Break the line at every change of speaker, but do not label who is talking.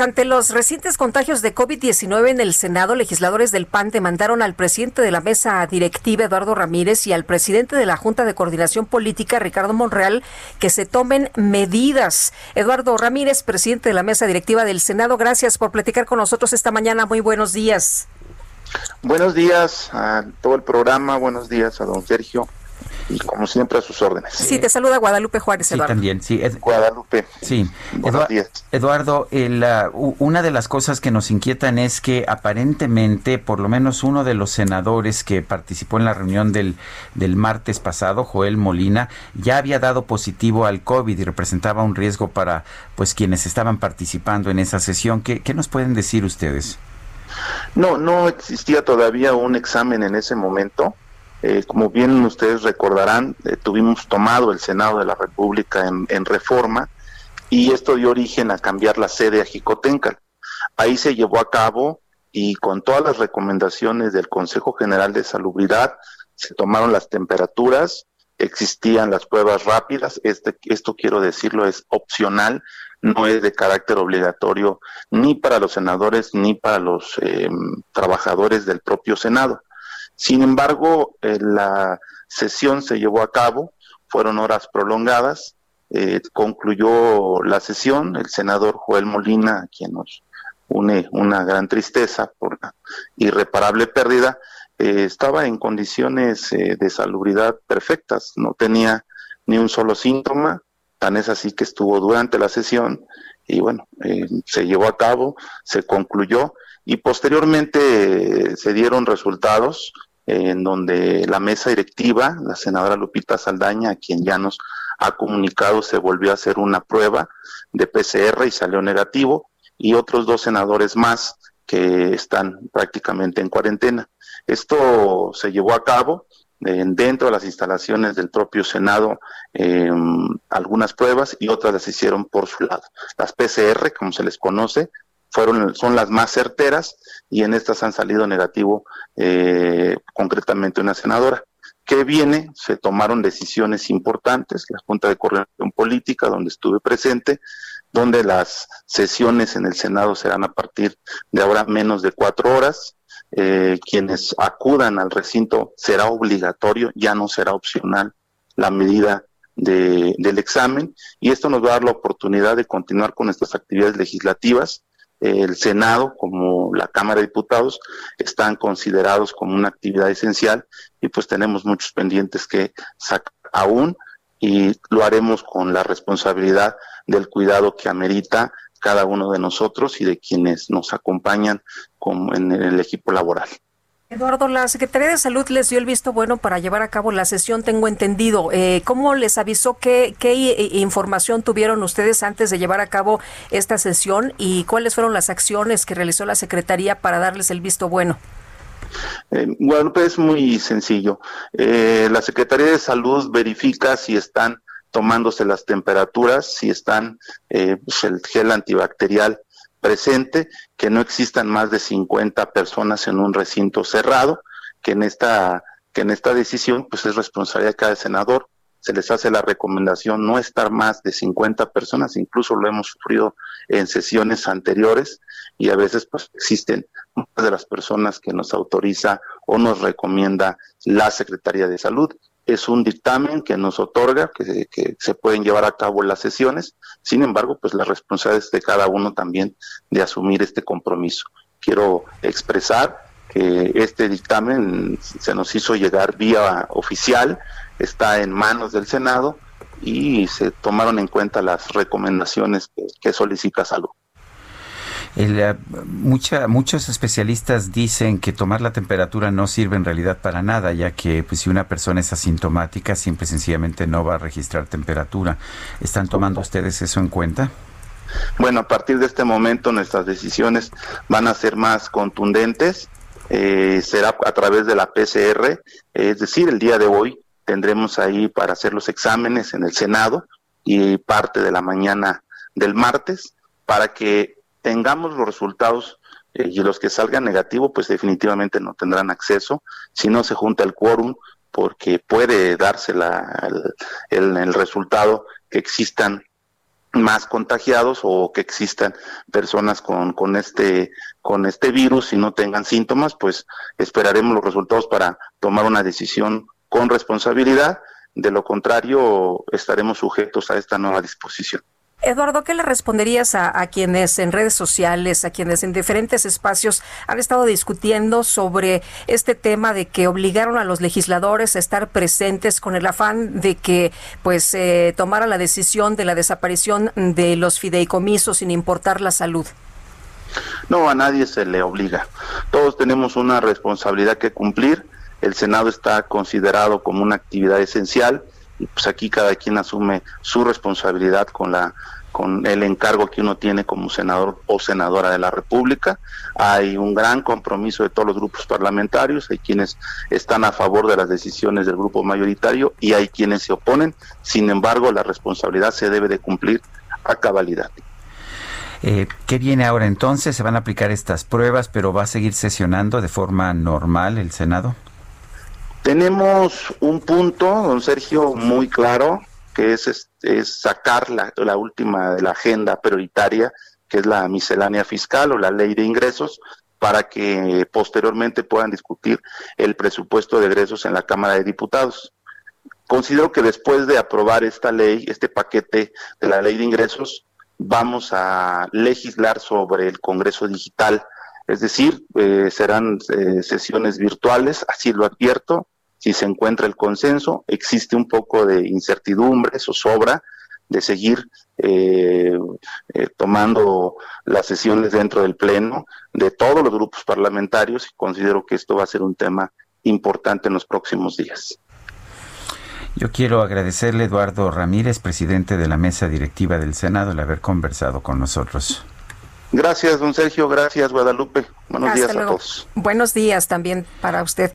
Ante los recientes contagios de COVID-19 en el Senado, legisladores del PAN demandaron al presidente de la mesa directiva, Eduardo Ramírez, y al presidente de la Junta de Coordinación Política, Ricardo Monreal, que se tomen medidas. Eduardo Ramírez, presidente de la mesa directiva del Senado, gracias por platicar con nosotros esta mañana. Muy buenos días.
Buenos días a todo el programa, buenos días a don Sergio y como siempre a sus órdenes.
Sí, te saluda Guadalupe Juárez,
Eduardo. Sí, también, sí.
Guadalupe.
Sí. Buenos días. Eduardo, una de las cosas que nos inquietan es que aparentemente, por lo menos uno de los senadores que participó en la reunión del, del martes pasado, Joel Molina, ya había dado positivo al COVID y representaba un riesgo para pues quienes estaban participando en esa sesión. ¿Qué, qué nos pueden decir ustedes?
No, no existía todavía un examen en ese momento. Eh, como bien ustedes recordarán, eh, tuvimos tomado el Senado de la República en, reforma y esto dio origen a cambiar la sede a Jicotencal. Ahí se llevó a cabo y con todas las recomendaciones del Consejo General de Salubridad se tomaron las temperaturas, existían las pruebas rápidas, este, esto quiero decirlo es opcional, no es de carácter obligatorio ni para los senadores ni para los eh, trabajadores del propio Senado. Sin embargo, eh, la sesión se llevó a cabo, fueron horas prolongadas, eh, concluyó la sesión, el senador Joel Molina, quien nos une una gran tristeza por la irreparable pérdida, estaba en condiciones de salubridad perfectas, no tenía ni un solo síntoma, Tan es así que estuvo durante la sesión y bueno, eh, se llevó a cabo, se concluyó y posteriormente eh, se dieron resultados en donde la mesa directiva, la senadora Lupita Saldaña, a quien ya nos ha comunicado, se volvió a hacer una prueba de PCR y salió negativo, y otros dos senadores más que están prácticamente en cuarentena. Esto se llevó a cabo dentro de las instalaciones del propio Senado em, algunas pruebas y otras las hicieron por su lado. Las PCR, como se les conoce, fueron son las más certeras y en estas han salido negativo eh, concretamente una senadora. que viene? Se tomaron decisiones importantes, la Junta de Coordinación Política, donde estuve presente, donde las sesiones en el Senado serán a partir de ahora menos de cuatro horas, eh, quienes acudan al recinto será obligatorio, ya no será opcional la medida de, del examen y esto nos va a dar la oportunidad de continuar con nuestras actividades legislativas. El Senado, como la Cámara de Diputados, están considerados como una actividad esencial y pues tenemos muchos pendientes que sacar aún y lo haremos con la responsabilidad del cuidado que amerita cada uno de nosotros y de quienes nos acompañan como en el equipo laboral.
Eduardo, la Secretaría de Salud les dio el visto bueno para llevar a cabo la sesión, tengo entendido. Eh, ¿Cómo les avisó? ¿Qué, ¿Qué, información tuvieron ustedes antes de llevar a cabo esta sesión y cuáles fueron las acciones que realizó la Secretaría para darles el visto bueno?
Eh, Guadalupe es muy sencillo. Eh, la Secretaría de Salud verifica si están tomándose las temperaturas, si están eh, pues, el gel antibacterial presente, que no existan más de 50 personas en un recinto cerrado, que en esta que en esta decisión pues es responsabilidad de cada senador. Se les hace la recomendación no estar más de 50 personas, incluso lo hemos sufrido en sesiones anteriores y a veces pues existen de las personas que nos autoriza o nos recomienda la Secretaría de Salud es un dictamen que nos otorga que, se pueden llevar a cabo las sesiones, sin embargo, pues la responsabilidad es de cada uno también de asumir este compromiso. Quiero expresar que este dictamen se nos hizo llegar vía oficial, está en manos del Senado y se tomaron en cuenta las recomendaciones que, que solicita salud.
El, mucha, muchos especialistas dicen que tomar la temperatura no sirve en realidad para nada, ya que pues, si una persona es asintomática, siempre sencillamente no va a registrar temperatura. ¿Están tomando ustedes eso en cuenta?
Bueno, a partir de este momento nuestras decisiones van a ser más contundentes. Eh, será a través de la PCR, es decir, el día de hoy tendremos ahí para hacer los exámenes en el Senado y parte de la mañana del martes para que tengamos los resultados eh, y los que salgan negativos, pues definitivamente no tendrán acceso. Si no se junta el quórum, porque puede darse la, el, resultado que existan más contagiados o que existan personas con este con este virus y no tengan síntomas, pues esperaremos los resultados para tomar una decisión con responsabilidad. De lo contrario, estaremos sujetos a esta nueva disposición.
Eduardo, ¿qué le responderías a, quienes en redes sociales, a quienes en diferentes espacios han estado discutiendo sobre este tema de que obligaron a los legisladores a estar presentes con el afán de que pues eh, tomara la decisión de la desaparición de los fideicomisos sin importar la salud?
No, a nadie se le obliga. Todos tenemos una responsabilidad que cumplir. El Senado está considerado como una actividad esencial pues aquí cada quien asume su responsabilidad con la con el encargo que uno tiene como senador o senadora de la República. Hay un gran compromiso de todos los grupos parlamentarios, hay quienes están a favor de las decisiones del grupo mayoritario y hay quienes se oponen. Sin embargo, la responsabilidad se debe de cumplir a cabalidad.
Eh, ¿Qué viene ahora entonces? ¿Se van a aplicar estas pruebas, pero va a seguir sesionando de forma normal el Senado?
Tenemos un punto, don Sergio, muy claro, que es, es sacar la, la última de la agenda prioritaria, que es la miscelánea fiscal o la ley de ingresos, para que posteriormente puedan discutir el presupuesto de egresos en la Cámara de Diputados. Considero que después de aprobar esta ley, este paquete de la ley de ingresos, vamos a legislar sobre el Congreso Digital, es decir, eh, serán eh, sesiones virtuales, así lo advierto. Si se encuentra el consenso, existe un poco de incertidumbre, o sobra de seguir eh, tomando las sesiones dentro del Pleno de todos los grupos parlamentarios y considero que esto va a ser un tema importante en los próximos días.
Yo quiero agradecerle, Eduardo Ramírez, presidente de la mesa directiva del Senado, el haber conversado con nosotros.
Gracias, don Sergio. Gracias, Guadalupe. Buenos días a todos.
Buenos días también para usted.